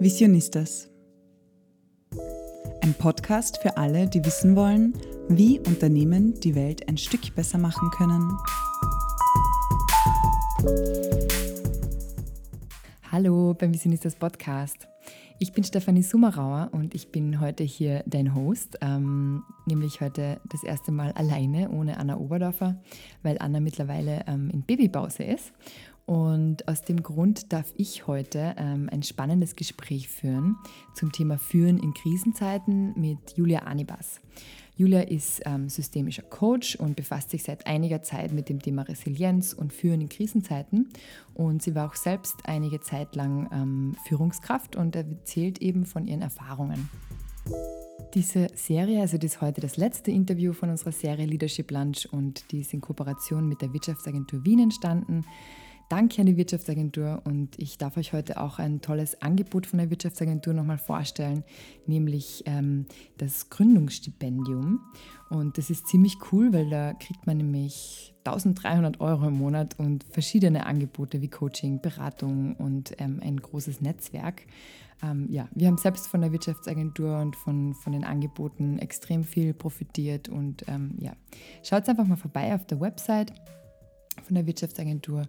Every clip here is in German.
Visionistas. Ein Podcast für alle, die wissen wollen, wie Unternehmen die Welt ein Stück besser machen können. Hallo beim Visionistas Podcast. Ich bin Stefanie Summerauer und ich bin heute hier dein Host, ähm, nämlich heute das erste Mal alleine ohne Anna Oberdorfer, weil Anna mittlerweile ähm, in Babypause ist. Und aus dem Grund darf ich heute ähm, ein spannendes Gespräch führen zum Thema Führen in Krisenzeiten mit Julia Anibas. Julia ist ähm, systemischer Coach und befasst sich seit einiger Zeit mit dem Thema Resilienz und Führen in Krisenzeiten. Und sie war auch selbst einige Zeit lang ähm, Führungskraft und erzählt eben von ihren Erfahrungen. Diese Serie, also das ist heute das letzte Interview von unserer Serie Leadership Lunch und die ist in Kooperation mit der Wirtschaftsagentur Wien entstanden. Danke an die Wirtschaftsagentur und ich darf euch heute auch ein tolles Angebot von der Wirtschaftsagentur nochmal vorstellen, nämlich ähm, das Gründungsstipendium. Und das ist ziemlich cool, weil da kriegt man nämlich 1300 Euro im Monat und verschiedene Angebote wie Coaching, Beratung und ähm, ein großes Netzwerk. Ähm, ja, wir haben selbst von der Wirtschaftsagentur und von, von den Angeboten extrem viel profitiert und ähm, ja, schaut einfach mal vorbei auf der Website von der Wirtschaftsagentur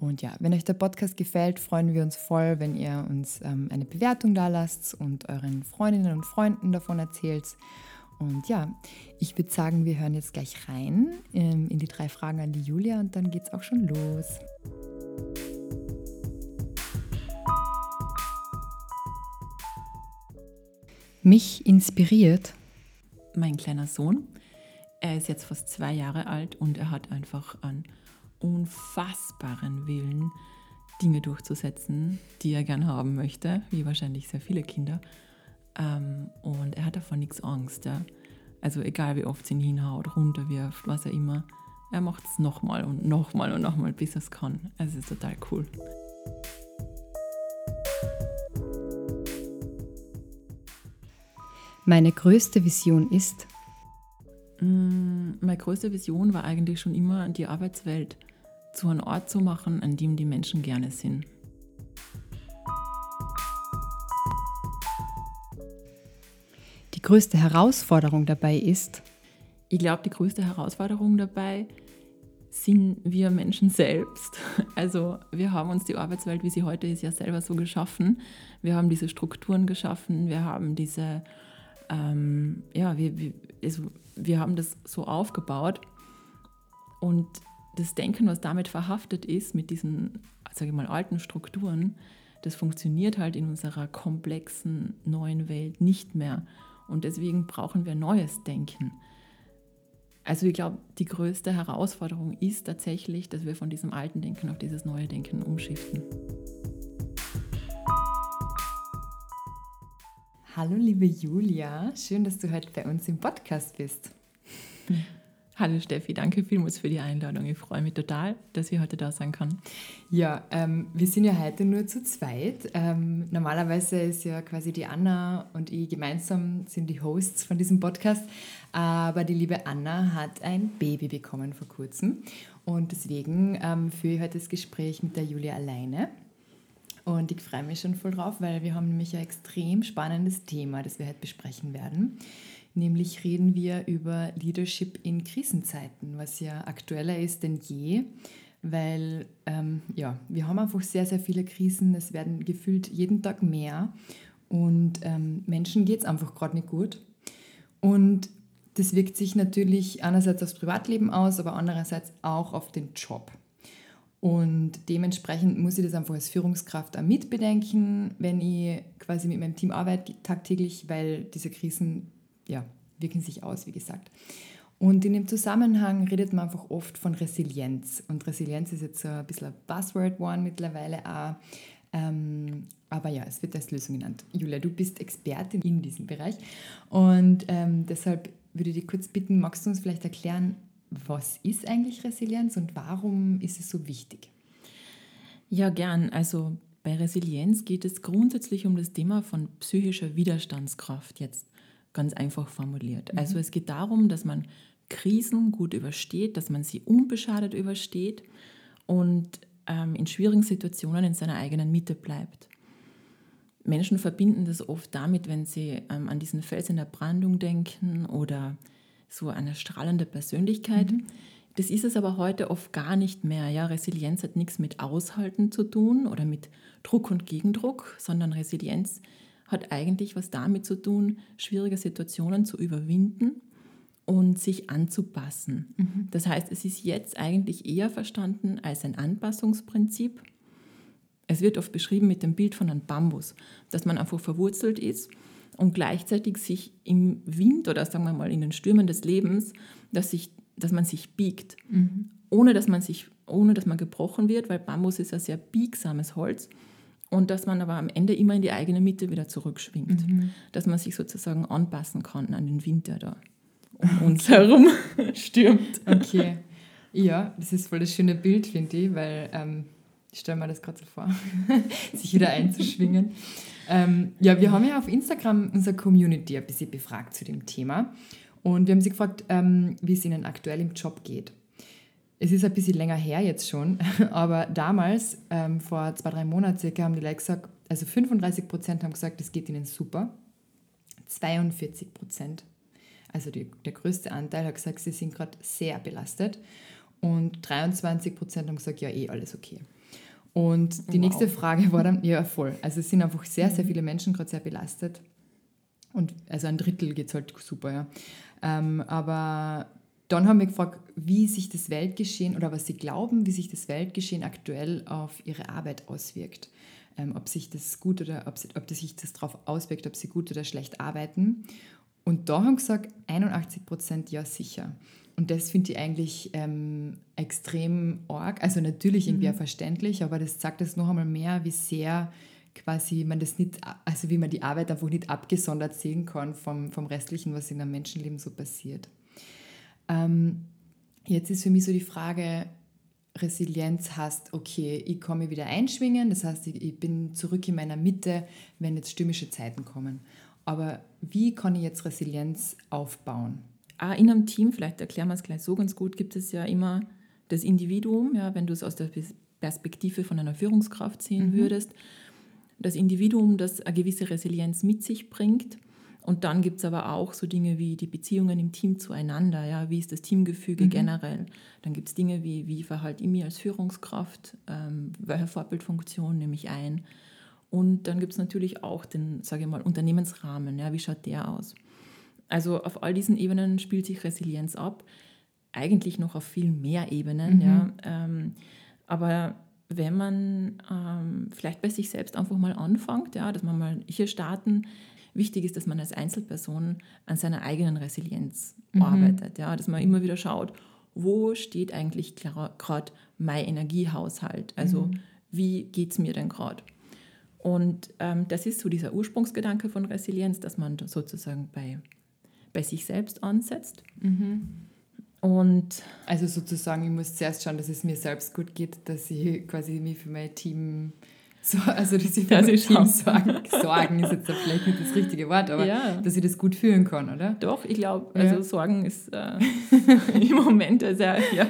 und ja, wenn euch der Podcast gefällt, freuen wir uns voll, wenn ihr uns ähm, eine Bewertung da lasst und euren Freundinnen und Freunden davon erzählt. Und ja, ich würde sagen, wir hören jetzt gleich rein ähm, in die drei Fragen an die Julia und dann geht es auch schon los. Mich inspiriert mein kleiner Sohn. Er ist jetzt fast zwei Jahre alt und er hat einfach an unfassbaren Willen, Dinge durchzusetzen, die er gern haben möchte, wie wahrscheinlich sehr viele Kinder. Ähm, und er hat davon nichts Angst. Ja? Also egal wie oft sie ihn hinhaut, runterwirft, was er immer, er macht es nochmal und nochmal und nochmal, bis er es kann. Also es ist total cool. Meine größte Vision ist? Mm, meine größte Vision war eigentlich schon immer die Arbeitswelt zu einem Ort zu machen, an dem die Menschen gerne sind. Die größte Herausforderung dabei ist? Ich glaube, die größte Herausforderung dabei sind wir Menschen selbst. Also wir haben uns die Arbeitswelt, wie sie heute ist, ja selber so geschaffen. Wir haben diese Strukturen geschaffen, wir haben diese, ähm, ja, wir, wir, also wir haben das so aufgebaut. Und das Denken, was damit verhaftet ist, mit diesen, sage ich mal, alten Strukturen, das funktioniert halt in unserer komplexen neuen Welt nicht mehr. Und deswegen brauchen wir neues Denken. Also ich glaube, die größte Herausforderung ist tatsächlich, dass wir von diesem alten Denken auf dieses neue Denken umschiften. Hallo liebe Julia, schön, dass du heute bei uns im Podcast bist. Hallo Steffi, danke vielmals für die Einladung. Ich freue mich total, dass ich heute da sein kann. Ja, ähm, wir sind ja heute nur zu zweit. Ähm, normalerweise ist ja quasi die Anna und ich gemeinsam sind die Hosts von diesem Podcast. Aber die liebe Anna hat ein Baby bekommen vor kurzem. Und deswegen ähm, führe ich heute das Gespräch mit der Julia alleine. Und ich freue mich schon voll drauf, weil wir haben nämlich ein extrem spannendes Thema, das wir heute besprechen werden. Nämlich reden wir über Leadership in Krisenzeiten, was ja aktueller ist denn je, weil ähm, ja, wir haben einfach sehr, sehr viele Krisen. Es werden gefühlt jeden Tag mehr und ähm, Menschen geht es einfach gerade nicht gut. Und das wirkt sich natürlich einerseits aufs Privatleben aus, aber andererseits auch auf den Job. Und dementsprechend muss ich das einfach als Führungskraft auch mitbedenken, wenn ich quasi mit meinem Team arbeite tagtäglich, weil diese Krisen ja, wirken sich aus, wie gesagt. Und in dem Zusammenhang redet man einfach oft von Resilienz. Und Resilienz ist jetzt so ein bisschen ein Buzzword one mittlerweile auch. Ähm, aber ja, es wird als Lösung genannt. Julia, du bist Expertin in diesem Bereich. Und ähm, deshalb würde ich dich kurz bitten, magst du uns vielleicht erklären, was ist eigentlich Resilienz und warum ist es so wichtig? Ja, gern. Also bei Resilienz geht es grundsätzlich um das Thema von psychischer Widerstandskraft jetzt ganz einfach formuliert. Mhm. Also es geht darum, dass man Krisen gut übersteht, dass man sie unbeschadet übersteht und ähm, in schwierigen Situationen in seiner eigenen Mitte bleibt. Menschen verbinden das oft damit, wenn sie ähm, an diesen Fels in der Brandung denken oder so eine strahlende Persönlichkeit. Mhm. Das ist es aber heute oft gar nicht mehr. Ja, Resilienz hat nichts mit Aushalten zu tun oder mit Druck und Gegendruck, sondern Resilienz hat eigentlich was damit zu tun, schwierige Situationen zu überwinden und sich anzupassen. Mhm. Das heißt, es ist jetzt eigentlich eher verstanden als ein Anpassungsprinzip. Es wird oft beschrieben mit dem Bild von einem Bambus, dass man einfach verwurzelt ist und gleichzeitig sich im Wind oder sagen wir mal in den Stürmen des Lebens, dass sich dass man sich biegt, mhm. ohne, dass man sich, ohne dass man gebrochen wird, weil Bambus ist ein sehr biegsames Holz und dass man aber am Ende immer in die eigene Mitte wieder zurückschwingt, mhm. dass man sich sozusagen anpassen kann an den Wind, der da um uns herum stürmt. Okay. Ja, das ist voll das schöne Bild, finde ich, weil ähm, ich stelle mir das gerade so vor, sich wieder einzuschwingen. ähm, ja, wir haben ja auf Instagram unsere Community ein bisschen befragt zu dem Thema. Und wir haben sie gefragt, ähm, wie es ihnen aktuell im Job geht. Es ist ein bisschen länger her jetzt schon, aber damals, ähm, vor zwei, drei Monaten circa, haben die Leute gesagt, also 35 Prozent haben gesagt, es geht ihnen super. 42 Prozent, also die, der größte Anteil, hat gesagt, sie sind gerade sehr belastet. Und 23 Prozent haben gesagt, ja, eh alles okay. Und die wow. nächste Frage war dann, ja, voll. Also es sind einfach sehr, sehr viele Menschen gerade sehr belastet. Und also ein Drittel geht es halt super, ja. Ähm, aber dann haben wir gefragt, wie sich das Weltgeschehen oder was sie glauben, wie sich das Weltgeschehen aktuell auf ihre Arbeit auswirkt. Ähm, ob sich das gut oder ob, sie, ob das sich das darauf auswirkt, ob sie gut oder schlecht arbeiten. Und da haben gesagt, 81 Prozent ja sicher. Und das finde ich eigentlich ähm, extrem arg. Also natürlich irgendwie mhm. verständlich, aber das sagt es noch einmal mehr, wie sehr quasi man das nicht, also wie man die Arbeit einfach nicht abgesondert sehen kann vom, vom Restlichen, was in einem Menschenleben so passiert. Ähm, jetzt ist für mich so die Frage, Resilienz heißt, okay, ich komme wieder einschwingen, das heißt, ich, ich bin zurück in meiner Mitte, wenn jetzt stürmische Zeiten kommen. Aber wie kann ich jetzt Resilienz aufbauen? Ah, in einem Team, vielleicht erklären wir es gleich so ganz gut, gibt es ja immer das Individuum, ja, wenn du es aus der Perspektive von einer Führungskraft sehen mhm. würdest das Individuum, das eine gewisse Resilienz mit sich bringt. Und dann gibt es aber auch so Dinge wie die Beziehungen im Team zueinander, ja, wie ist das Teamgefüge mhm. generell. Dann gibt es Dinge wie, wie verhalte ich mich als Führungskraft, ähm, welche Vorbildfunktion nehme ich ein. Und dann gibt es natürlich auch den, sage ich mal, Unternehmensrahmen, ja, wie schaut der aus. Also auf all diesen Ebenen spielt sich Resilienz ab, eigentlich noch auf viel mehr Ebenen. Mhm. Ja, ähm, aber wenn man ähm, vielleicht bei sich selbst einfach mal anfängt, ja, dass man mal hier starten. Wichtig ist, dass man als Einzelperson an seiner eigenen Resilienz mhm. arbeitet, ja, dass man immer wieder schaut, wo steht eigentlich gerade mein Energiehaushalt? Also mhm. wie geht es mir denn gerade? Und ähm, das ist so dieser Ursprungsgedanke von Resilienz, dass man sozusagen bei, bei sich selbst ansetzt. Mhm. Und also sozusagen, ich muss zuerst schauen, dass es mir selbst gut geht, dass ich quasi mich für mein Team so, also dass ich für mein Team sorgen, sorgen ist jetzt vielleicht nicht das richtige Wort, aber ja. dass ich das gut fühlen kann, oder? Doch, ich glaube, also ja. Sorgen ist äh, im Moment ein sehr, ja,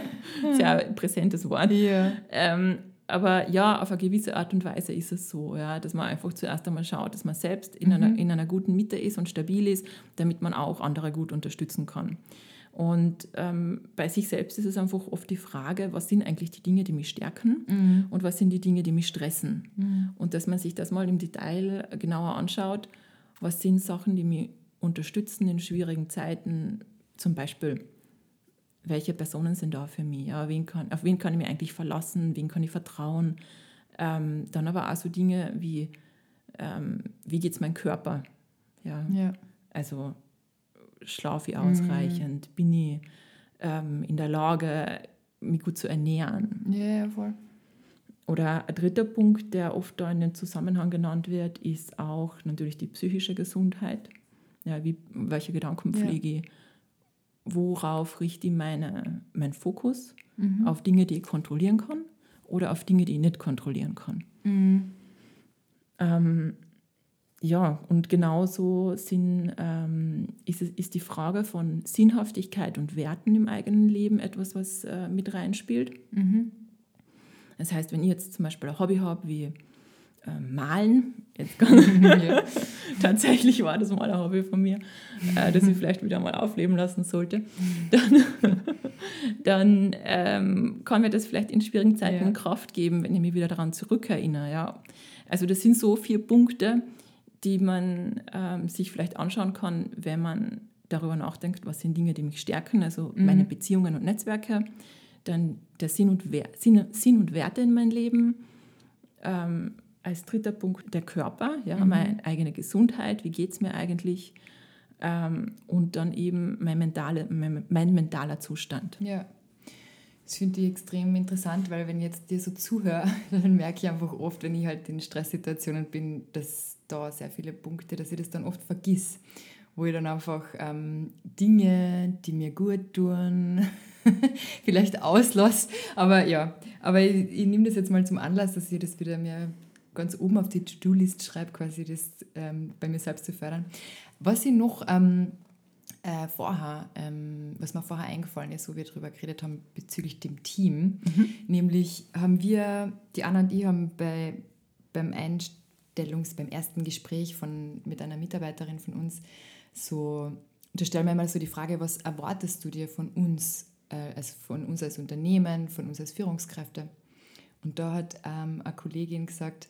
sehr präsentes Wort. Ja. Ähm, aber ja, auf eine gewisse Art und Weise ist es so, ja, dass man einfach zuerst einmal schaut, dass man selbst in, mhm. einer, in einer guten Mitte ist und stabil ist, damit man auch andere gut unterstützen kann. Und ähm, bei sich selbst ist es einfach oft die Frage, was sind eigentlich die Dinge, die mich stärken mhm. und was sind die Dinge, die mich stressen. Mhm. Und dass man sich das mal im Detail genauer anschaut, was sind Sachen, die mich unterstützen in schwierigen Zeiten, zum Beispiel, welche Personen sind da für mich, ja, wen kann, auf wen kann ich mich eigentlich verlassen, wen kann ich vertrauen. Ähm, dann aber auch so Dinge wie, ähm, wie geht es meinem Körper. Ja. ja. Also schlafe ich ausreichend? Mhm. Bin ich ähm, in der Lage, mich gut zu ernähren? Ja, ja, voll. Oder ein dritter Punkt, der oft da in den Zusammenhang genannt wird, ist auch natürlich die psychische Gesundheit. Ja, wie, welche Gedanken pflege ja. Worauf richte ich meine, meinen Fokus? Mhm. Auf Dinge, die ich kontrollieren kann oder auf Dinge, die ich nicht kontrollieren kann? Mhm. Ähm, ja, und genauso sind, ähm, ist, es, ist die Frage von Sinnhaftigkeit und Werten im eigenen Leben etwas, was äh, mit reinspielt. Mhm. Das heißt, wenn ich jetzt zum Beispiel ein Hobby habe, wie äh, Malen. Jetzt ja. Tatsächlich war das mal ein Hobby von mir, äh, das ich vielleicht wieder mal aufleben lassen sollte. Dann, dann ähm, kann mir das vielleicht in schwierigen Zeiten ja. Kraft geben, wenn ich mich wieder daran zurückerinnere. Ja. Also das sind so vier Punkte, die man ähm, sich vielleicht anschauen kann, wenn man darüber nachdenkt, was sind Dinge, die mich stärken, also mhm. meine Beziehungen und Netzwerke, dann der Sinn und, Wer Sinn, Sinn und Werte in meinem Leben, ähm, als dritter Punkt der Körper, ja, mhm. meine eigene Gesundheit, wie geht es mir eigentlich ähm, und dann eben mein, mentale, mein, mein mentaler Zustand. Ja. Das finde ich extrem interessant, weil wenn ich jetzt dir so zuhöre, dann merke ich einfach oft, wenn ich halt in Stresssituationen bin, dass da sehr viele Punkte, dass ich das dann oft vergiss, wo ich dann einfach ähm, Dinge, die mir gut tun, vielleicht auslasse. Aber ja, aber ich, ich nehme das jetzt mal zum Anlass, dass ich das wieder mir ganz oben auf die To-Do-List schreibe, quasi das ähm, bei mir selbst zu fördern. Was ich noch ähm, äh, vorher, ähm, was mir vorher eingefallen ist, wo wir darüber geredet haben bezüglich dem Team, mhm. nämlich haben wir, die Anna und ich haben bei, beim Einstellungs-, beim ersten Gespräch von, mit einer Mitarbeiterin von uns so, da stellen wir mal so die Frage, was erwartest du dir von uns, äh, also von uns als Unternehmen, von uns als Führungskräfte? Und da hat ähm, eine Kollegin gesagt,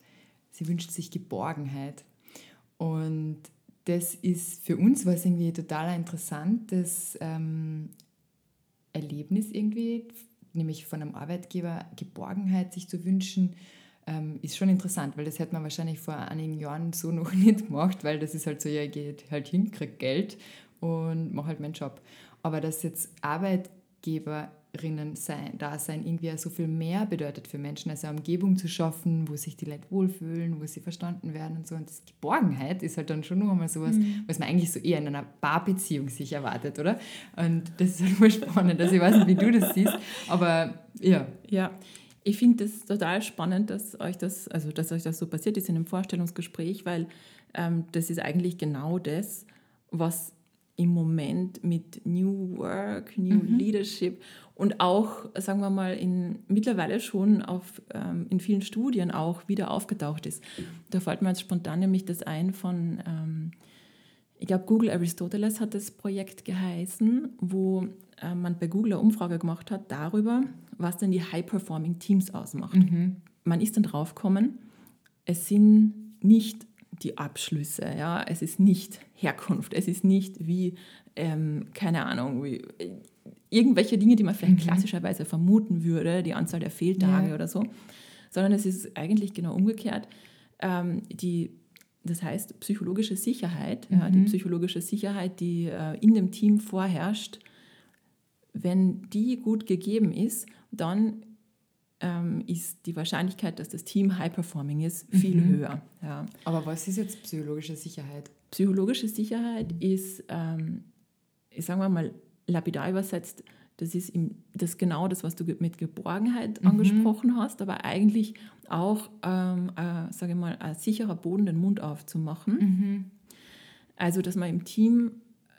sie wünscht sich Geborgenheit. Und das ist für uns was irgendwie total interessantes ähm, Erlebnis irgendwie, nämlich von einem Arbeitgeber Geborgenheit sich zu wünschen, ähm, ist schon interessant, weil das hätte man wahrscheinlich vor einigen Jahren so noch nicht gemacht, weil das ist halt so, ja, gehe halt hin, kriege Geld und mache halt meinen Job. Aber dass jetzt Arbeitgeber Arbeiterinnen sein, da sein irgendwie so viel mehr bedeutet für Menschen, also eine Umgebung zu schaffen, wo sich die Leute wohlfühlen, wo sie verstanden werden und so. Und das Geborgenheit ist halt dann schon noch einmal sowas, mhm. was man eigentlich so eher in einer Paarbeziehung sich erwartet, oder? Und das ist halt nur spannend. Also ich weiß nicht, wie du das siehst, aber ja. Ja, ich finde das total spannend, dass euch das, also dass euch das so passiert ist in einem Vorstellungsgespräch, weil ähm, das ist eigentlich genau das, was im Moment mit New Work, New mhm. Leadership und auch, sagen wir mal, in, mittlerweile schon auf, ähm, in vielen Studien auch wieder aufgetaucht ist. Da fällt mir jetzt spontan nämlich das ein von, ähm, ich glaube, Google Aristoteles hat das Projekt geheißen, wo äh, man bei Google eine Umfrage gemacht hat darüber, was denn die High-Performing Teams ausmacht. Mhm. Man ist dann draufgekommen, es sind nicht die Abschlüsse. Ja? Es ist nicht Herkunft, es ist nicht wie, ähm, keine Ahnung, wie, irgendwelche Dinge, die man vielleicht mhm. klassischerweise vermuten würde, die Anzahl der Fehltage ja. oder so, sondern es ist eigentlich genau umgekehrt. Ähm, die, das heißt, psychologische Sicherheit, mhm. ja, die mhm. psychologische Sicherheit, die äh, in dem Team vorherrscht, wenn die gut gegeben ist, dann ähm, ist die Wahrscheinlichkeit, dass das Team high-performing ist, viel mhm. höher. Ja. Aber was ist jetzt psychologische Sicherheit? Psychologische Sicherheit ist, ähm, ich sage mal, lapidar übersetzt, das ist im, das genau das, was du mit Geborgenheit mhm. angesprochen hast, aber eigentlich auch, ähm, äh, sage ich mal, ein sicherer Boden, den Mund aufzumachen. Mhm. Also, dass man im Team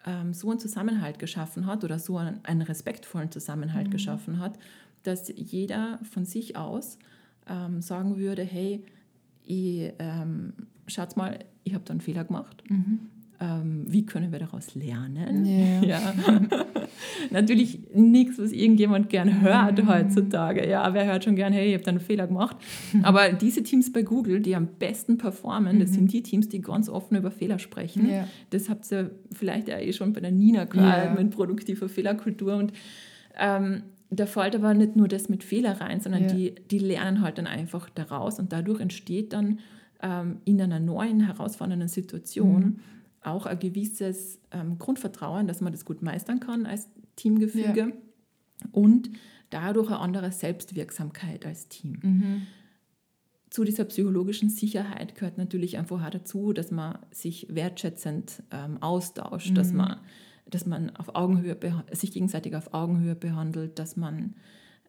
ähm, so einen Zusammenhalt geschaffen hat oder so einen, einen respektvollen Zusammenhalt mhm. geschaffen hat, dass jeder von sich aus ähm, sagen würde, hey, ich, ähm, schaut mal, ich habe da einen Fehler gemacht. Mhm. Ähm, wie können wir daraus lernen? Yeah. Ja. Natürlich nichts, was irgendjemand gern hört mhm. heutzutage. Ja, wer hört schon gern, hey, ich habe da einen Fehler gemacht. Aber diese Teams bei Google, die am besten performen, mhm. das sind die Teams, die ganz offen über Fehler sprechen. Yeah. Das habt ihr vielleicht ja eh schon bei der Nina gehört yeah. mit produktiver Fehlerkultur. Und ähm, da fällt aber nicht nur das mit Fehler rein, sondern ja. die, die lernen halt dann einfach daraus und dadurch entsteht dann ähm, in einer neuen, herausfordernden Situation mhm. auch ein gewisses ähm, Grundvertrauen, dass man das gut meistern kann als Teamgefüge ja. und dadurch eine andere Selbstwirksamkeit als Team. Mhm. Zu dieser psychologischen Sicherheit gehört natürlich einfach auch dazu, dass man sich wertschätzend ähm, austauscht, mhm. dass man dass man auf Augenhöhe sich gegenseitig auf Augenhöhe behandelt, dass man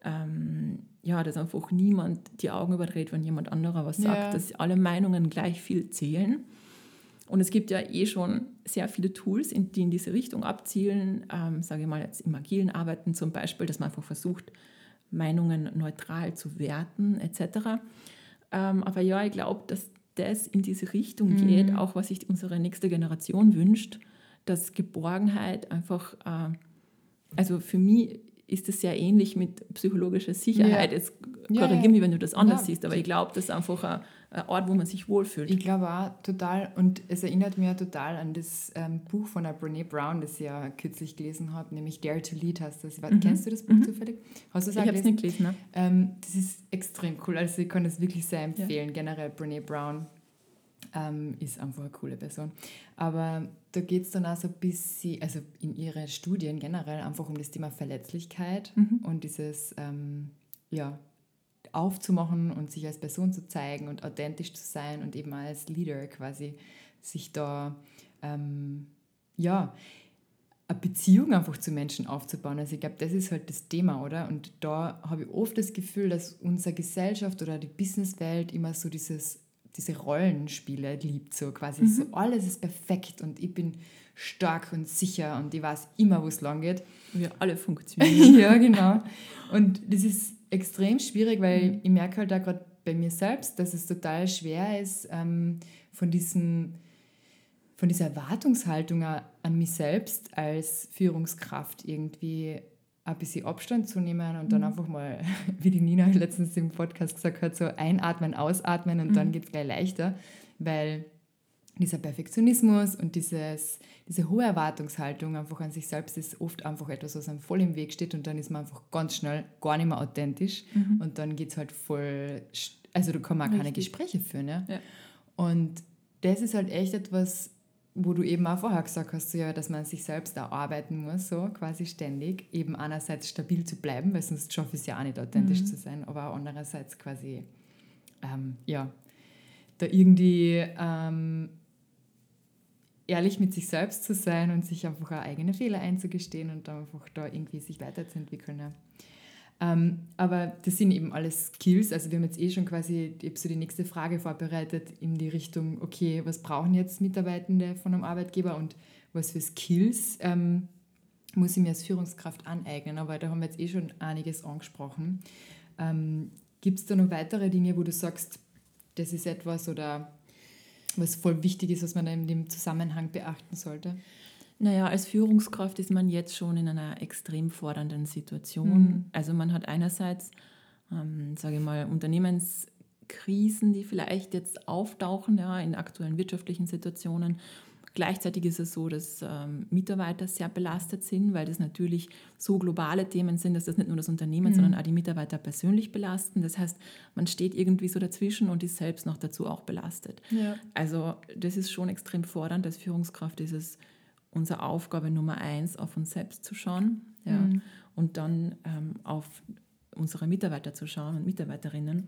ähm, ja, dass einfach niemand die Augen überdreht, wenn jemand anderer was sagt, ja. dass alle Meinungen gleich viel zählen. Und es gibt ja eh schon sehr viele Tools, die in diese Richtung abzielen, ähm, sage ich mal jetzt im agilen Arbeiten zum Beispiel, dass man einfach versucht, Meinungen neutral zu werten etc. Ähm, aber ja, ich glaube, dass das in diese Richtung geht, auch was sich unsere nächste Generation wünscht, dass Geborgenheit einfach, äh, also für mich ist es sehr ähnlich mit psychologischer Sicherheit. Ja. Jetzt Ja, korrigiere ja. mich, wenn du das anders Ja. siehst, aber ich glaube, das ist einfach ein, ein Ort, wo man sich wohlfühlt. Ich glaube auch total, und es erinnert mich ja total an das ähm, Buch von der Brene Brown, das ich ja kürzlich gelesen habe, nämlich Dare to Lead heißt das. Kennst du das Buch zufällig? Hast du es Mhm. ich habe es nicht gelesen. Ne? Ähm, das ist extrem cool. Also ich kann das wirklich sehr empfehlen. Generell Brene Brown ähm, ist einfach eine coole Person. Aber da geht es dann auch so ein bisschen, also in ihren Studien generell einfach um das Thema Verletzlichkeit und dieses, ähm, ja, aufzumachen und sich als Person zu zeigen und authentisch zu sein und eben als Leader quasi sich da, ähm, ja, eine Beziehung einfach zu Menschen aufzubauen. Also ich glaube, das ist halt das Thema, oder? Und da habe ich oft das Gefühl, dass unsere Gesellschaft oder die Businesswelt immer so dieses, diese Rollenspiele liebt, so quasi so alles ist perfekt und ich bin stark und sicher und ich weiß immer, wo es lang geht. Wir alle funktionieren. ja, genau. Und das ist extrem schwierig, weil ich merke halt auch gerade bei mir selbst, dass es total schwer ist, ähm, von, diesen, von dieser Erwartungshaltung an mich selbst als Führungskraft irgendwie ein bisschen Abstand zu nehmen und dann einfach mal, wie die Nina letztens im Podcast gesagt hat, so einatmen, ausatmen und dann geht es gleich leichter, weil dieser Perfektionismus und dieses, diese hohe Erwartungshaltung einfach an sich selbst ist oft einfach etwas, was einem voll im Weg steht und dann ist man einfach ganz schnell gar nicht mehr authentisch und dann geht es halt voll, also da kann man auch keine. Gespräche führen. Ja? Ja. Und das ist halt echt etwas, wo du eben auch vorher gesagt hast, so, ja, dass man sich selbst da arbeiten muss, so quasi ständig, eben einerseits stabil zu bleiben, weil sonst schaffe ich es ja auch nicht authentisch zu sein, aber auch andererseits quasi, ähm, ja, da irgendwie ähm, ehrlich mit sich selbst zu sein und sich einfach auch eigene Fehler einzugestehen und dann einfach da irgendwie sich weiterzuentwickeln. Ja. Ähm, aber das sind eben alles Skills. Also wir haben jetzt eh schon quasi so die nächste Frage vorbereitet in die Richtung, okay, was brauchen jetzt Mitarbeitende von einem Arbeitgeber und was für Skills ähm, muss ich mir als Führungskraft aneignen? Aber da haben wir jetzt eh schon einiges angesprochen. Ähm, Gibt es da noch weitere Dinge, wo du sagst, das ist etwas oder was voll wichtig ist, was man in dem Zusammenhang beachten sollte? Naja, als Führungskraft ist man jetzt schon in einer extrem fordernden Situation. Mhm. Also man hat einerseits, ähm, sage ich mal, Unternehmenskrisen, die vielleicht jetzt auftauchen ja, in aktuellen wirtschaftlichen Situationen. Gleichzeitig ist es so, dass ähm, Mitarbeiter sehr belastet sind, weil das natürlich so globale Themen sind, dass das nicht nur das Unternehmen, sondern auch die Mitarbeiter persönlich belasten. Das heißt, man steht irgendwie so dazwischen und ist selbst noch dazu auch belastet. Ja. Also das ist schon extrem fordernd. Als Führungskraft ist es unsere Aufgabe Nummer eins, auf uns selbst zu schauen ja, Mhm. und dann ähm, auf unsere Mitarbeiter zu schauen und Mitarbeiterinnen.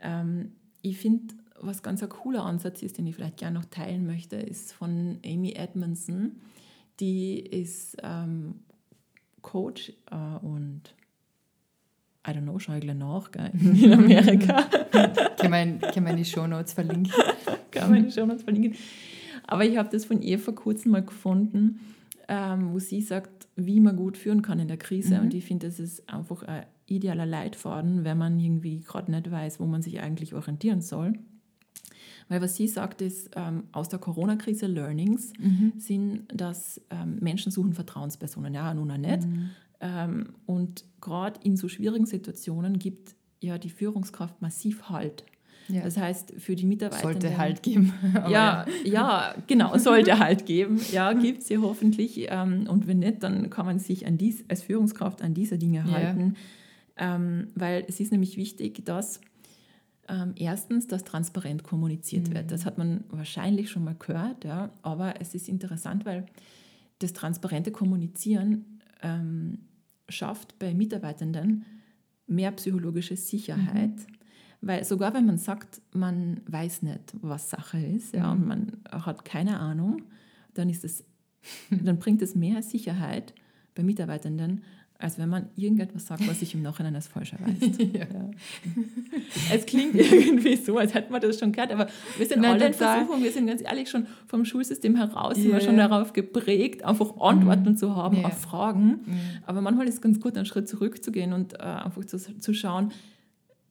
Ähm, ich finde, was ganz ein cooler Ansatz ist, den ich vielleicht gerne noch teilen möchte, ist von Amy Edmondson. Die ist ähm, Coach äh, und I don't know, schaue ich gleich nach, gell, in Amerika. In, können wir in die Shownotes verlinken? kann man schon uns verlinken. Aber ich habe das von ihr vor kurzem mal gefunden, ähm, wo sie sagt, wie man gut führen kann in der Krise. Und ich finde, das ist einfach ein idealer Leitfaden, wenn man irgendwie gerade nicht weiß, wo man sich eigentlich orientieren soll. Weil was sie sagt, ist, ähm, aus der Corona-Krise Learnings sind, dass ähm, Menschen suchen Vertrauenspersonen, ja, nun auch nicht. Ähm, und gerade in so schwierigen Situationen gibt ja die Führungskraft massiv Halt. Ja. Das heißt, für die Mitarbeiter. Sollte halt geben. Ja, ja, genau, sollte halt geben. Ja, gibt es ja hoffentlich. Ähm, und wenn nicht, dann kann man sich an dies, als Führungskraft an diese Dinge Ja. halten. Ähm, weil es ist nämlich wichtig, dass ähm, erstens, dass transparent kommuniziert wird. Das hat man wahrscheinlich schon mal gehört, ja, aber es ist interessant, weil das transparente Kommunizieren ähm, schafft bei Mitarbeitenden mehr psychologische Sicherheit. Weil sogar wenn man sagt, man weiß nicht, was Sache ist, ja, und man hat keine Ahnung, dann, ist es, dann bringt es mehr Sicherheit bei Mitarbeitenden, als wenn man irgendetwas sagt, was sich im Nachhinein als falsch erweist. ja. Es klingt irgendwie so, als hätten wir das schon gehört, aber wir sind Nein, alle in. Versuchung, wir sind ganz ehrlich schon vom Schulsystem heraus, sind Ja, wir schon ja. darauf geprägt, einfach Antworten zu haben Ja. auf Fragen. Aber manchmal ist es ganz gut, einen Schritt zurückzugehen und äh, einfach zu, zu schauen,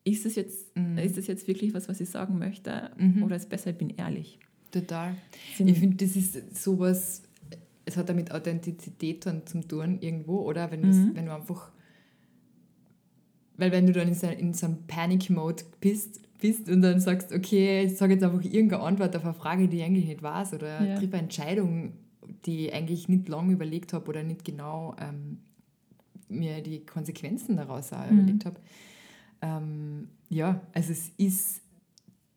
ist es jetzt, Mhm. ist es jetzt wirklich was, was ich sagen möchte? Mhm. Oder ist besser, ich bin ehrlich? Total. Sind- Ich finde, das ist sowas, es hat ja mit Authentizität dann zum tun irgendwo, oder? Wenn, Mhm. wenn du einfach, weil wenn du dann in so, in so einem Panic-Mode bist, bist und dann sagst, okay, ich sage jetzt einfach irgendeine Antwort auf eine Frage, die ich eigentlich nicht weiß, oder Ja. triff eine Entscheidung, die ich eigentlich nicht lange überlegt habe oder nicht genau ähm, mir die Konsequenzen daraus auch Mhm. überlegt habe. Ähm, ja, also es ist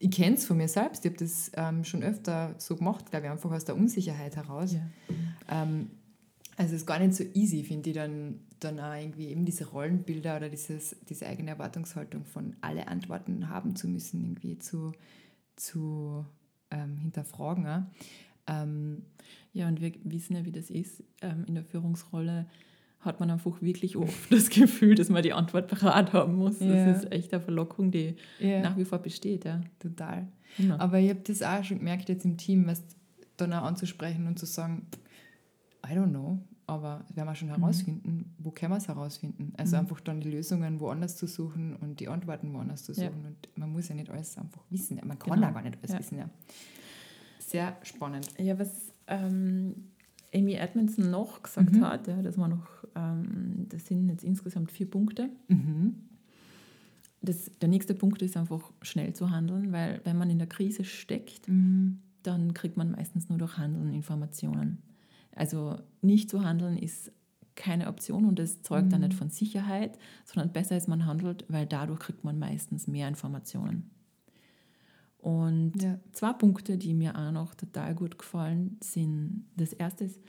ich kenne es von mir selbst, ich habe das ähm, schon öfter so gemacht, glaube ich, einfach aus der Unsicherheit heraus. Ja. Ähm, also es ist gar nicht so easy, finde ich, dann, dann auch irgendwie eben diese Rollenbilder oder dieses, diese eigene Erwartungshaltung von alle Antworten haben zu müssen, irgendwie zu, zu ähm, hinterfragen. auch. Ähm, Ja, und wir wissen ja, wie das ist. Ähm, in der Führungsrolle hat man einfach wirklich oft das Gefühl, dass man die Antwort parat haben muss. Ja. Das ist echt eine Verlockung, die ja, nach wie vor besteht. Ja. total. Immer. Aber ich habe das auch schon gemerkt jetzt im Team, was dann auch anzusprechen und zu sagen, I don't know, aber werden wir schon herausfinden, wo können wir es herausfinden? Also Mhm. einfach dann die Lösungen woanders zu suchen und die Antworten woanders zu Ja. suchen. Und man muss ja nicht alles einfach wissen. Man kann Genau. auch gar nicht alles Ja. wissen. Ja. Sehr spannend. Ja, was ähm, Amy Edmondson noch gesagt Mhm. hat, ja, dass man noch, ähm, das sind jetzt insgesamt vier Punkte. Mhm. Das, der nächste Punkt ist einfach schnell zu handeln, weil wenn man in der Krise steckt, Mhm. dann kriegt man meistens nur durch Handeln Informationen. Also nicht zu handeln ist keine Option und das zeugt dann Mhm. nicht von Sicherheit, sondern besser ist, man handelt, weil dadurch kriegt man meistens mehr Informationen. Und Ja. zwei Punkte, die mir auch noch total gut gefallen, sind, das erste ist,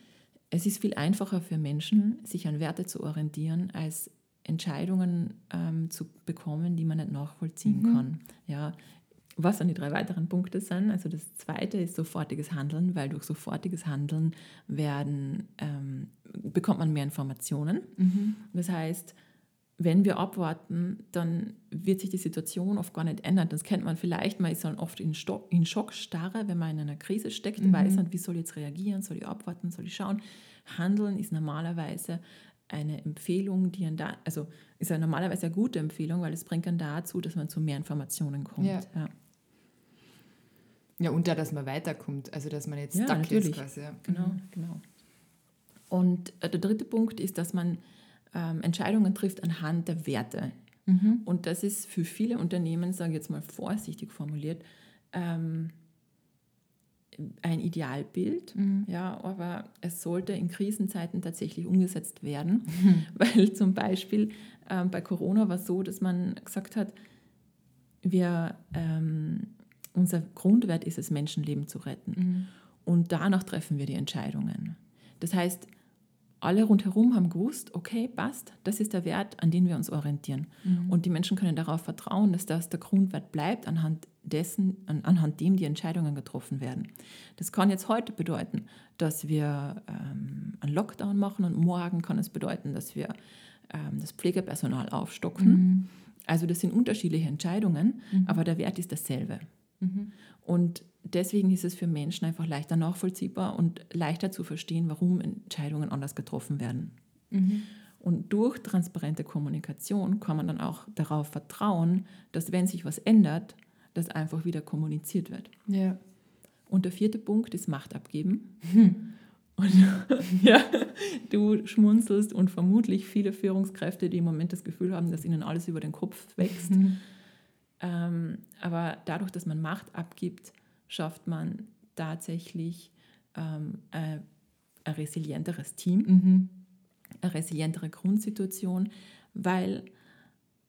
es ist viel einfacher für Menschen, sich an Werte zu orientieren, als Entscheidungen ähm, zu bekommen, die man nicht nachvollziehen Mhm. kann. Ja, was dann die drei weiteren Punkte sind. Also das zweite ist sofortiges Handeln, weil durch sofortiges Handeln werden, ähm, bekommt man mehr Informationen. Mhm. Das heißt, wenn wir abwarten, dann wird sich die Situation oft gar nicht ändern. Das kennt man vielleicht, man ist dann oft in, Stock, in Schockstarre, wenn man in einer Krise steckt, Mhm. weiß nicht, wie soll ich jetzt reagieren, soll ich abwarten, soll ich schauen. Handeln ist normalerweise eine Empfehlung, die da, also ist ja normalerweise eine gute Empfehlung, weil es bringt dann dazu, dass man zu mehr Informationen kommt. Ja. Ja. ja, und da, dass man weiterkommt. Also, dass man jetzt Ja, stuck natürlich. ist quasi. Ja. Genau, genau. Und äh, der dritte Punkt ist, dass man ähm, Entscheidungen trifft anhand der Werte. Mhm. Und das ist für viele Unternehmen, sage ich jetzt mal vorsichtig formuliert, ähm, ein Idealbild, Mhm. ja, aber es sollte in Krisenzeiten tatsächlich umgesetzt werden, weil zum Beispiel ähm, bei Corona war es so, dass man gesagt hat, wir, ähm, unser Grundwert ist es, Menschenleben zu retten. Mhm. Und danach treffen wir die Entscheidungen. Das heißt, alle rundherum haben gewusst, okay, passt, das ist der Wert, an den wir uns orientieren. Mhm. Und die Menschen können darauf vertrauen, dass das der Grundwert bleibt, anhand dessen, an, anhand dem die Entscheidungen getroffen werden. Das kann jetzt heute bedeuten, dass wir ähm, einen Lockdown machen und morgen kann es bedeuten, dass wir ähm, das Pflegepersonal aufstocken. Mhm. Also das sind unterschiedliche Entscheidungen, aber der Wert ist dasselbe. Mhm. Und deswegen ist es für Menschen einfach leichter nachvollziehbar und leichter zu verstehen, warum Entscheidungen anders getroffen werden. Mhm. Und durch transparente Kommunikation kann man dann auch darauf vertrauen, dass wenn sich was ändert, das einfach wieder kommuniziert wird. Ja. Und der vierte Punkt ist Macht abgeben. Und ja, du schmunzelst und vermutlich viele Führungskräfte, die im Moment das Gefühl haben, dass ihnen alles über den Kopf wächst. Ähm, aber dadurch, dass man Macht abgibt, schafft man tatsächlich ähm, ein, ein resilienteres Team, Mhm. eine resilientere Grundsituation, weil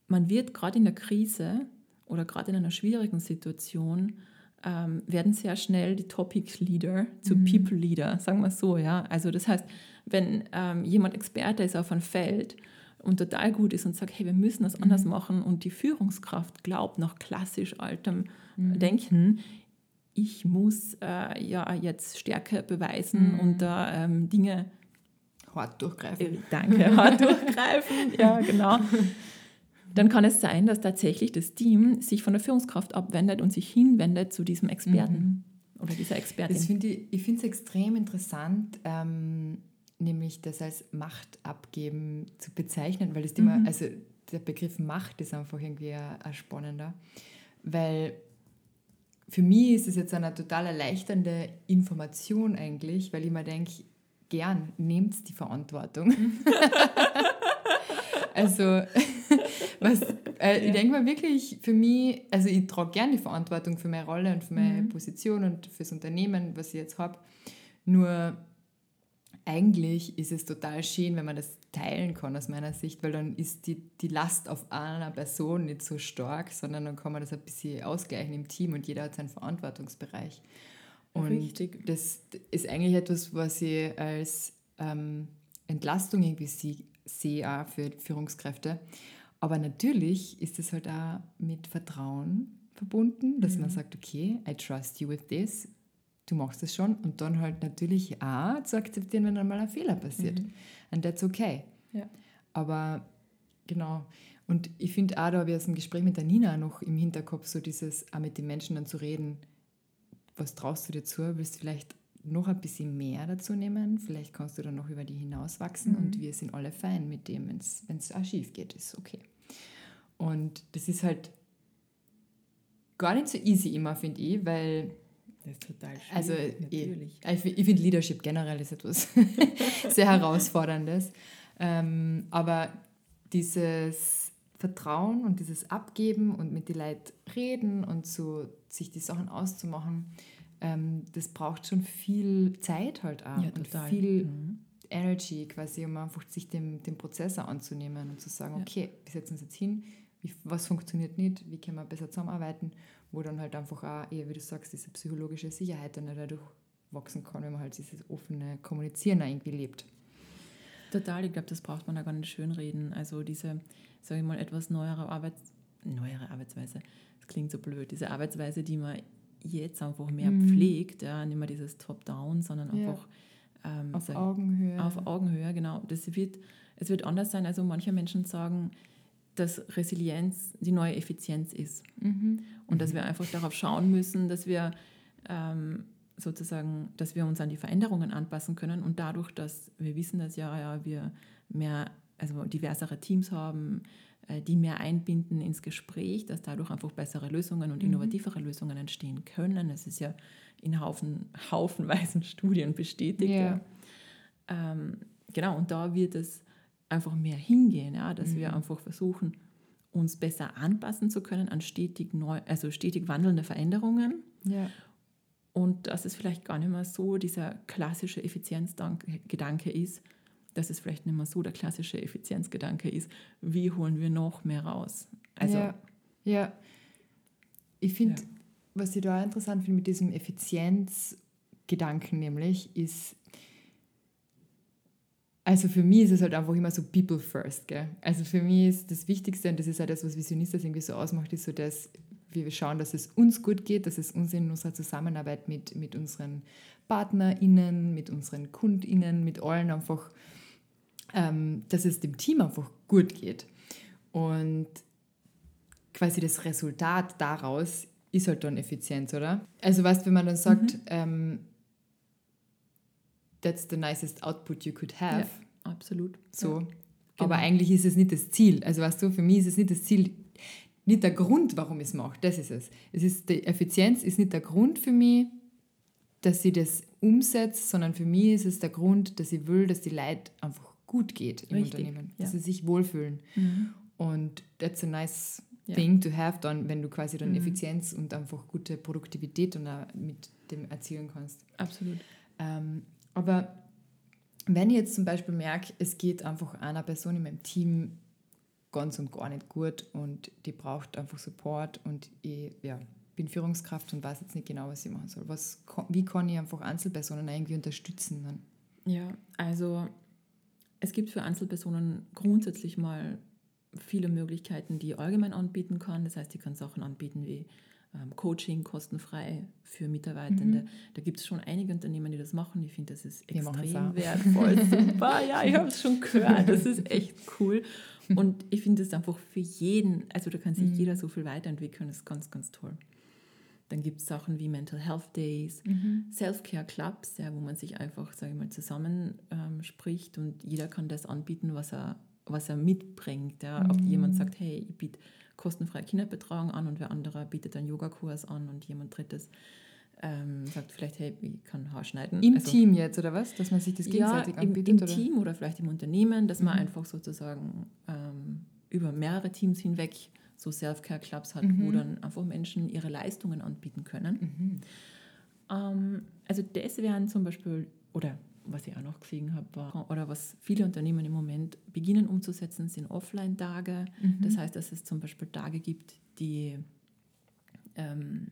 man wird gerade in der Krise oder gerade in einer schwierigen Situation ähm, werden sehr schnell die Topic Leader zu People Leader, sagen wir so, ja. Also das heißt, wenn ähm, jemand Experte ist auf einem Feld und total gut ist und sagt, hey, wir müssen das anders machen und die Führungskraft glaubt nach klassisch altem Denken, ich muss äh, ja jetzt Stärke beweisen und da ähm, Dinge Hart durchgreifen. äh, Danke, hart durchgreifen. Ja, genau. Dann kann es sein, dass tatsächlich das Team sich von der Führungskraft abwendet und sich hinwendet zu diesem Experten oder dieser Expertin. Das find ich ich finde es extrem interessant, ähm, nämlich das als Macht abgeben zu bezeichnen, weil das Thema, Mhm. also der Begriff Macht ist einfach irgendwie ein, ein spannender, weil für mich ist es jetzt eine total erleichternde Information eigentlich, weil ich mir denke, gern, nehmt die Verantwortung. also, was, äh, ja. ich denke mal wirklich, für mich, also ich trage gern die Verantwortung für meine Rolle und für meine mhm. Position und fürs Unternehmen, was ich jetzt habe. Nur eigentlich ist es total schön, wenn man das teilen kann aus meiner Sicht, weil dann ist die, die Last auf einer Person nicht so stark, sondern dann kann man das ein bisschen ausgleichen im Team und jeder hat seinen Verantwortungsbereich. Und Richtig. das ist eigentlich etwas, was ich als ähm, Entlastung irgendwie sehe, auch für Führungskräfte. Aber natürlich ist es halt auch mit Vertrauen verbunden, dass mhm. man sagt, okay, I trust you with this, du machst es schon. Und dann halt natürlich auch zu akzeptieren, wenn dann mal ein Fehler passiert. Mhm. And that's okay. Ja. Aber genau. Und ich finde auch, da habe ich aus dem Gespräch mit der Nina noch im Hinterkopf so dieses, auch mit den Menschen dann zu reden, was traust du dir zu? Willst du vielleicht noch ein bisschen mehr dazu nehmen? Vielleicht kannst du dann noch über die hinauswachsen mhm. und wir sind alle fein mit dem, wenn es auch schief geht, ist okay. Und das ist halt gar nicht so easy immer, finde ich, weil das ist total schwierig, also natürlich. Ich, ich finde Leadership generell ist etwas sehr herausforderndes. Ähm, aber dieses Vertrauen und dieses Abgeben und mit den Leuten reden und so sich die Sachen auszumachen, ähm, das braucht schon viel Zeit halt auch ja, und viel mhm. Energy quasi, um einfach sich dem, dem Prozess anzunehmen und zu sagen, ja. okay, wir setzen uns jetzt hin, wie, was funktioniert nicht, wie können wir besser zusammenarbeiten, wo dann halt einfach auch, eher wie du sagst, diese psychologische Sicherheit dann dadurch wachsen kann, wenn man halt dieses offene Kommunizieren irgendwie lebt. Total, ich glaube, das braucht man da gar nicht schönreden. Also diese, sage ich mal, etwas neuere Arbeits neuere Arbeitsweise, das klingt so blöd, diese Arbeitsweise, die man jetzt einfach mehr mhm. pflegt, ja, nicht mehr dieses Top-Down, sondern ja. einfach ähm, auf Augenhöhe. Auf Augenhöhe, genau. Das wird, es wird anders sein. Also manche Menschen sagen, dass Resilienz die neue Effizienz ist. Mhm. Und dass wir einfach darauf schauen müssen, dass wir ähm, sozusagen, dass wir uns an die Veränderungen anpassen können und dadurch, dass wir wissen, dass ja, ja wir mehr, also diversere Teams haben, äh, die mehr einbinden ins Gespräch, dass dadurch einfach bessere Lösungen und mhm. innovativere mhm. Lösungen entstehen können. Es ist ja in Haufen, haufenweisen Studien bestätigt. Ja. Ähm, genau, und da wird es einfach mehr hingehen, ja, dass mhm. wir einfach versuchen, uns besser anpassen zu können an stetig neu, also stetig wandelnde Veränderungen. Ja. Und dass es vielleicht gar nicht mehr so dieser klassische Effizienzgedanke ist, dass es vielleicht nicht mehr so der klassische Effizienzgedanke ist, wie holen wir noch mehr raus. Also, ja, ja. ich finde, ja. was ich da interessant finde mit diesem Effizienzgedanken nämlich, ist, also für mich ist es halt einfach immer so people first. Gell? Also für mich ist das Wichtigste, und das ist halt das, was Visionistas irgendwie so ausmacht, ist so, dass wir schauen, dass es uns gut geht, dass es uns in unserer Zusammenarbeit mit, mit unseren PartnerInnen, mit unseren KundInnen, mit allen einfach, ähm, dass es dem Team einfach gut geht. Und quasi das Resultat daraus ist halt dann Effizienz, oder? Also weißt, wenn man dann sagt, mhm. ähm, that's the nicest output you could have. Ja, absolut. So. Ja, genau. Aber eigentlich ist es nicht das Ziel. Also weißt du, für mich ist es nicht das Ziel, nicht der Grund, warum ich es mache. Das ist es. es ist, die Effizienz ist nicht der Grund für mich, dass ich das umsetze, sondern für mich ist es der Grund, dass ich will, dass die Leute einfach gut geht im Richtig, Unternehmen, dass ja. sie sich wohlfühlen. Mhm. Und that's a nice ja. thing to have dann, wenn du quasi dann mhm. Effizienz und einfach gute Produktivität und mit dem erzielen kannst. Absolut. Ähm, aber wenn ich jetzt zum Beispiel merke, es geht einfach einer Person in meinem Team ganz und gar nicht gut und die braucht einfach Support und ich ja, bin Führungskraft und weiß jetzt nicht genau, was ich machen soll. Was, wie kann ich einfach Einzelpersonen irgendwie unterstützen? Dann? Ja, also es gibt für Einzelpersonen grundsätzlich mal viele Möglichkeiten, die ich allgemein anbieten kann. Das heißt, ich kann Sachen anbieten wie ähm, Coaching kostenfrei für Mitarbeitende. Mhm. Da gibt es schon einige Unternehmen, die das machen. Ich finde, das ist extrem wertvoll. Super, ja, ich habe es schon gehört. Das ist echt cool. Und ich finde es einfach für jeden, also da kann sich mhm. jeder so viel weiterentwickeln. Das ist ganz, ganz toll. Dann gibt es Sachen wie Mental Health Days, mhm. Self-Care Clubs, ja, wo man sich einfach, sage ich mal, zusammenspricht ähm, und jeder kann das anbieten, was er was er mitbringt. Ja. Ob jemand sagt, hey, ich biete kostenfreie Kinderbetreuung an und wer andere bietet einen Yogakurs an und jemand drittes ähm, sagt vielleicht, hey, ich kann Haar schneiden. Im Also- Team jetzt, oder was? Dass man sich das gegenseitig ja, im, anbietet? im oder? Team oder vielleicht im Unternehmen, dass man Mhm. einfach sozusagen ähm, über mehrere Teams hinweg so Self-Care-Clubs hat, Mhm. wo dann einfach Menschen ihre Leistungen anbieten können. Mhm. Ähm, also das wären zum Beispiel, oder was ich auch noch gesehen habe, war, oder was viele Unternehmen im Moment beginnen umzusetzen, sind Offline-Tage. Mhm. Das heißt, dass es zum Beispiel Tage gibt, die ähm,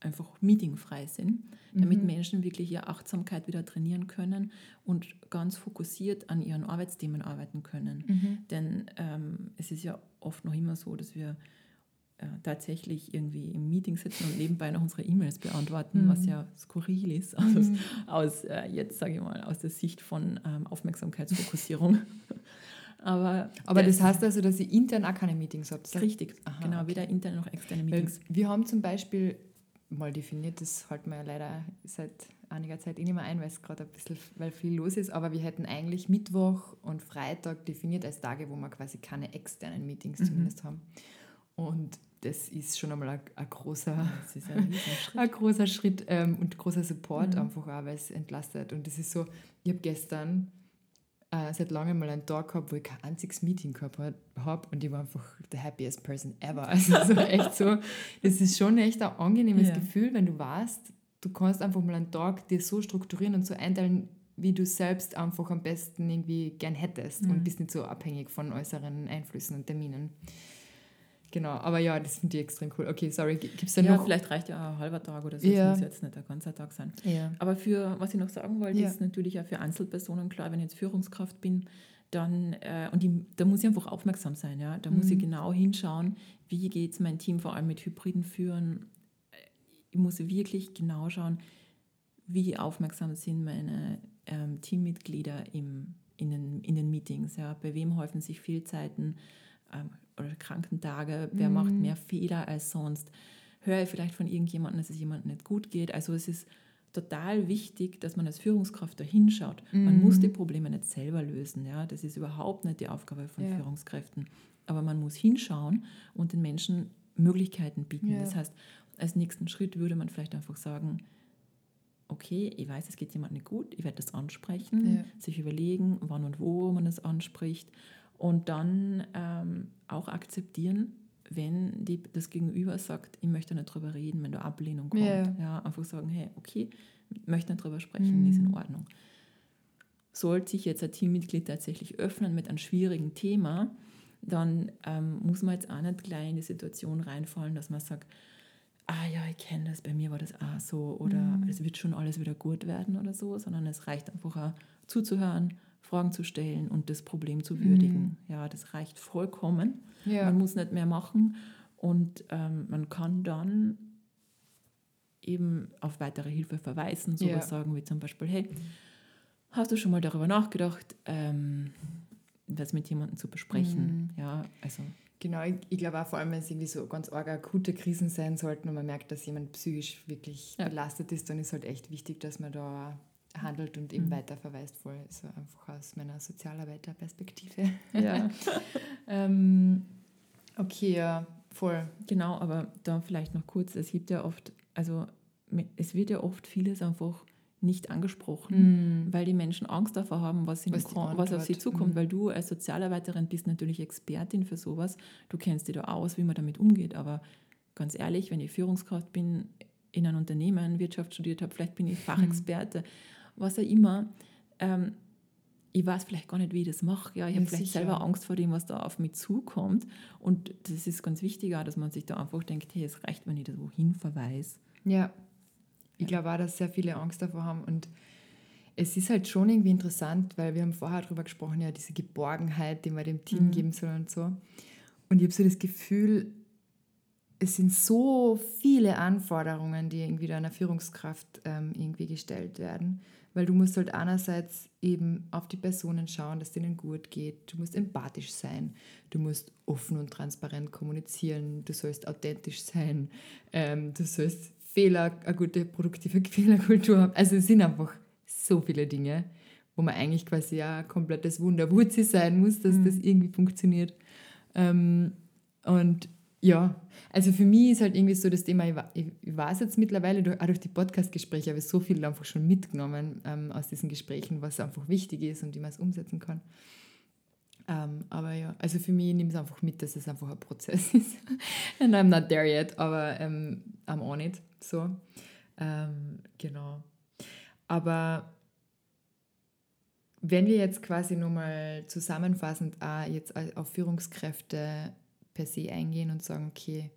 einfach meetingfrei sind, damit Mhm. Menschen wirklich ihre Achtsamkeit wieder trainieren können und ganz fokussiert an ihren Arbeitsthemen arbeiten können. Mhm. Denn ähm, es ist ja oft noch immer so, dass wir tatsächlich irgendwie im Meeting sitzen und nebenbei noch unsere E-Mails beantworten, Mhm. was ja skurril ist aus, aus äh, jetzt sage ich mal, aus der Sicht von ähm, Aufmerksamkeitsfokussierung. Aber, Aber das heißt also, dass ihr intern auch keine Meetings habt? richtig, Aha, genau, okay. weder interne noch externe Weil Meetings. wir haben zum Beispiel, mal definiert, das halten wir ja leider seit einiger Zeit eh nicht mehr ein, weil es gerade ein bisschen, weil viel los ist, aber wir hätten eigentlich Mittwoch und Freitag definiert als Tage, wo wir quasi keine externen Meetings Mhm. zumindest haben. Und das ist schon einmal ein, ein großer, ein ein großer Schritt ähm, und großer Support Mhm. einfach auch, weil es entlastet. Und das ist so, ich habe gestern äh, seit langem mal einen Tag gehabt, wo ich kein einziges Meeting gehabt habe und ich war einfach the happiest person ever. Also so echt so, das ist schon echt ein angenehmes Ja. Gefühl, wenn du weißt, du kannst einfach mal einen Tag dir so strukturieren und so einteilen, wie du selbst einfach am besten irgendwie gern hättest Mhm. und bist nicht so abhängig von äußeren Einflüssen und Terminen. Genau, aber ja, das finde ich extrem cool. Okay, sorry, gibt es da Ja, noch? vielleicht reicht ja ein halber Tag oder so, Ja. es muss jetzt nicht ein ganzer Tag sein. Ja. Aber für, was ich noch sagen wollte, Ja. ist natürlich auch für Einzelpersonen klar, wenn ich jetzt Führungskraft bin, dann, äh, und ich, da muss ich einfach aufmerksam sein, ja. Da muss Mhm. ich genau hinschauen, wie geht es mein Team vor allem mit hybriden Führen. Ich muss wirklich genau schauen, wie aufmerksam sind meine ähm, Teammitglieder im, in, den, in den Meetings, ja. Bei wem häufen sich Fehlzeiten ähm, oder Krankentage, wer macht Mhm. mehr Fehler als sonst. Höre ich vielleicht von irgendjemandem, dass es jemandem nicht gut geht. Also es ist total wichtig, dass man als Führungskraft da hinschaut. Man Mhm. muss die Probleme nicht selber lösen. Ja? Das ist überhaupt nicht die Aufgabe von Ja. Führungskräften. Aber man muss hinschauen und den Menschen Möglichkeiten bieten. Ja. Das heißt, als nächsten Schritt würde man vielleicht einfach sagen, okay, ich weiß, es geht jemandem nicht gut, ich werde das ansprechen, Ja. sich überlegen, wann und wo man das anspricht und dann ähm, auch akzeptieren, wenn die, das Gegenüber sagt, ich möchte nicht drüber reden, wenn da Ablehnung kommt. Ja. Ja, einfach sagen, hey, okay, ich möchte nicht drüber sprechen, ist in. Ordnung. Sollte sich jetzt ein Teammitglied tatsächlich öffnen mit einem schwierigen Thema, dann ähm, muss man jetzt auch nicht gleich in die Situation reinfallen, dass man sagt, ah ja, ich kenne das, bei mir war das auch so oder Mhm. es wird schon alles wieder gut werden oder so, sondern es reicht einfach auch zuzuhören, Fragen zu stellen und das Problem zu würdigen. Ja, das reicht vollkommen. Mhm. Ja. Man muss nicht mehr machen und ähm, man kann dann eben auf weitere Hilfe verweisen, sowas Ja. sagen wie zum Beispiel, hey, hast du schon mal darüber nachgedacht, ähm, das mit jemandem zu besprechen? Mhm. Ja, also Genau, ich, ich glaube auch vor allem, wenn es irgendwie so ganz arg akute Krisen sein sollten und man merkt, dass jemand psychisch wirklich Ja. belastet ist, dann ist halt echt wichtig, dass man da handelt und eben Mhm. weiterverweist, voll. So einfach aus meiner Sozialarbeiterperspektive. ja. ähm, okay, ja, voll. Genau, aber da vielleicht noch kurz, es gibt ja oft, also es wird ja oft vieles einfach nicht angesprochen, Mhm. weil die Menschen Angst davor haben, was, Was die ko- was auf sie zukommt, mhm. weil du als Sozialarbeiterin bist natürlich Expertin für sowas, du kennst dich da aus, wie man damit umgeht, aber ganz ehrlich, wenn ich Führungskraft bin, in einem Unternehmen, Wirtschaft studiert habe, vielleicht bin ich Fachexperte, was auch immer, ähm, ich weiß vielleicht gar nicht, wie ich das mache. Ja, ich Ja, habe vielleicht sicher. selber Angst vor dem, was da auf mich zukommt. Und das ist ganz wichtig, auch, dass man sich da einfach denkt, hey, es reicht, wenn ich das wohin verweise. Ja, ich glaube auch, dass sehr viele Angst davor haben und es ist halt schon irgendwie interessant, weil wir haben vorher darüber gesprochen, ja, diese Geborgenheit, die man dem Team Mhm. geben soll und so. Und ich habe so das Gefühl, es sind so viele Anforderungen, die irgendwie einer Führungskraft ähm, irgendwie gestellt werden. Weil du musst halt einerseits eben auf die Personen schauen, dass es denen gut geht. Du musst empathisch sein. Du musst offen und transparent kommunizieren. Du sollst authentisch sein. Ähm, du sollst Fehler, eine gute produktive Fehlerkultur haben. Also es sind einfach so viele Dinge, wo man eigentlich quasi ja komplettes Wunderwurzi sein muss, dass Mhm. das irgendwie funktioniert. Ähm, und ja, also für mich ist halt irgendwie so das Thema, ich, weiß jetzt mittlerweile, durch, auch durch die Podcast-Gespräche habe ich so viel einfach schon mitgenommen ähm, aus diesen Gesprächen, was einfach wichtig ist und wie man es umsetzen kann. Ähm, aber ja, also für mich nehme ich es einfach mit, dass es einfach ein Prozess ist. And I'm not there yet, aber ähm, I'm on it. So. Ähm, genau. Aber wenn wir jetzt quasi nochmal zusammenfassend auch jetzt auf Führungskräfte per se eingehen und sagen, okay,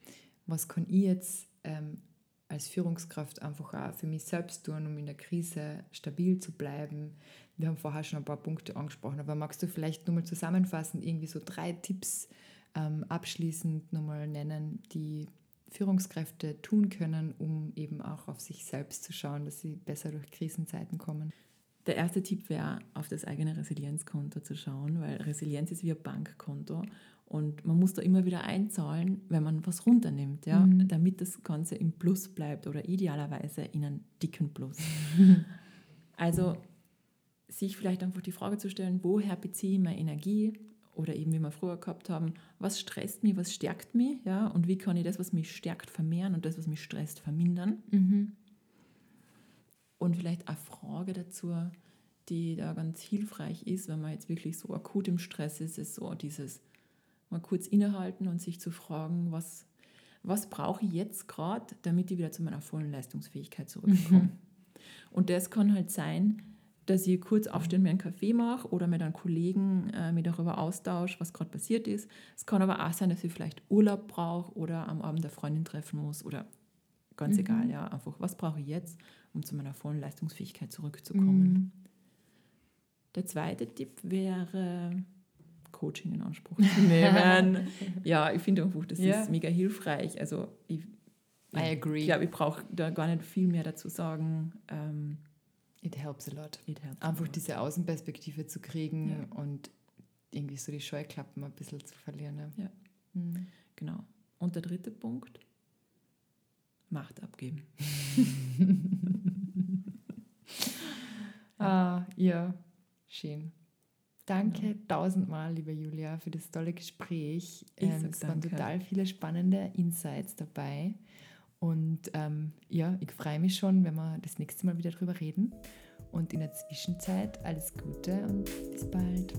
was kann ich jetzt ähm, als Führungskraft einfach auch für mich selbst tun, um in der Krise stabil zu bleiben. Wir haben vorher schon ein paar Punkte angesprochen, aber magst du vielleicht nochmal zusammenfassend irgendwie so drei Tipps ähm, abschließend nochmal nennen, die Führungskräfte tun können, um eben auch auf sich selbst zu schauen, dass sie besser durch Krisenzeiten kommen? Der erste Tipp wäre, auf das eigene Resilienzkonto zu schauen, weil Resilienz ist wie ein Bankkonto und man muss da immer wieder einzahlen, wenn man was runternimmt, ja, Mhm. damit das Ganze im Plus bleibt oder idealerweise in einem dicken Plus. also sich vielleicht einfach die Frage zu stellen, woher beziehe ich meine Energie oder eben wie wir früher gehabt haben, was stresst mich, was stärkt mich, ja, und wie kann ich das, was mich stärkt, vermehren und das, was mich stresst, vermindern. Mhm. Und vielleicht eine Frage dazu, die da ganz hilfreich ist, wenn man jetzt wirklich so akut im Stress ist, ist so dieses mal kurz innehalten und sich zu fragen, was, was brauche ich jetzt gerade, damit ich wieder zu meiner vollen Leistungsfähigkeit zurückkomme. Und das kann halt sein, dass ich kurz aufstehen, mir einen Kaffee mache oder mit einem Kollegen äh, mich darüber austausche, was gerade passiert ist. Es kann aber auch sein, dass ich vielleicht Urlaub brauche oder am Abend der Freundin treffen muss oder ganz Mhm. egal, ja, einfach, was brauche ich jetzt, um zu meiner vollen Leistungsfähigkeit zurückzukommen. Mhm. Der zweite Tipp wäre, Coaching in Anspruch zu nehmen. ja, ich finde einfach, das Ja. ist mega hilfreich. Also ich, I agree. ich glaube, ich brauche da gar nicht viel mehr dazu sagen. Ähm, It helps a lot. it helps a Einfach lot. diese Außenperspektive zu kriegen Ja. und irgendwie so die Scheuklappen ein bisschen zu verlieren. Ne? Ja. Mhm. Genau. Und der dritte Punkt, Macht abgeben. Ah, ja, schön. Danke tausendmal, liebe Julia, für das tolle Gespräch. Ähm, es waren total viele spannende Insights dabei. Und ähm, ja, ich freue mich schon, wenn wir das nächste Mal wieder drüber reden. Und in der Zwischenzeit alles Gute und bis bald.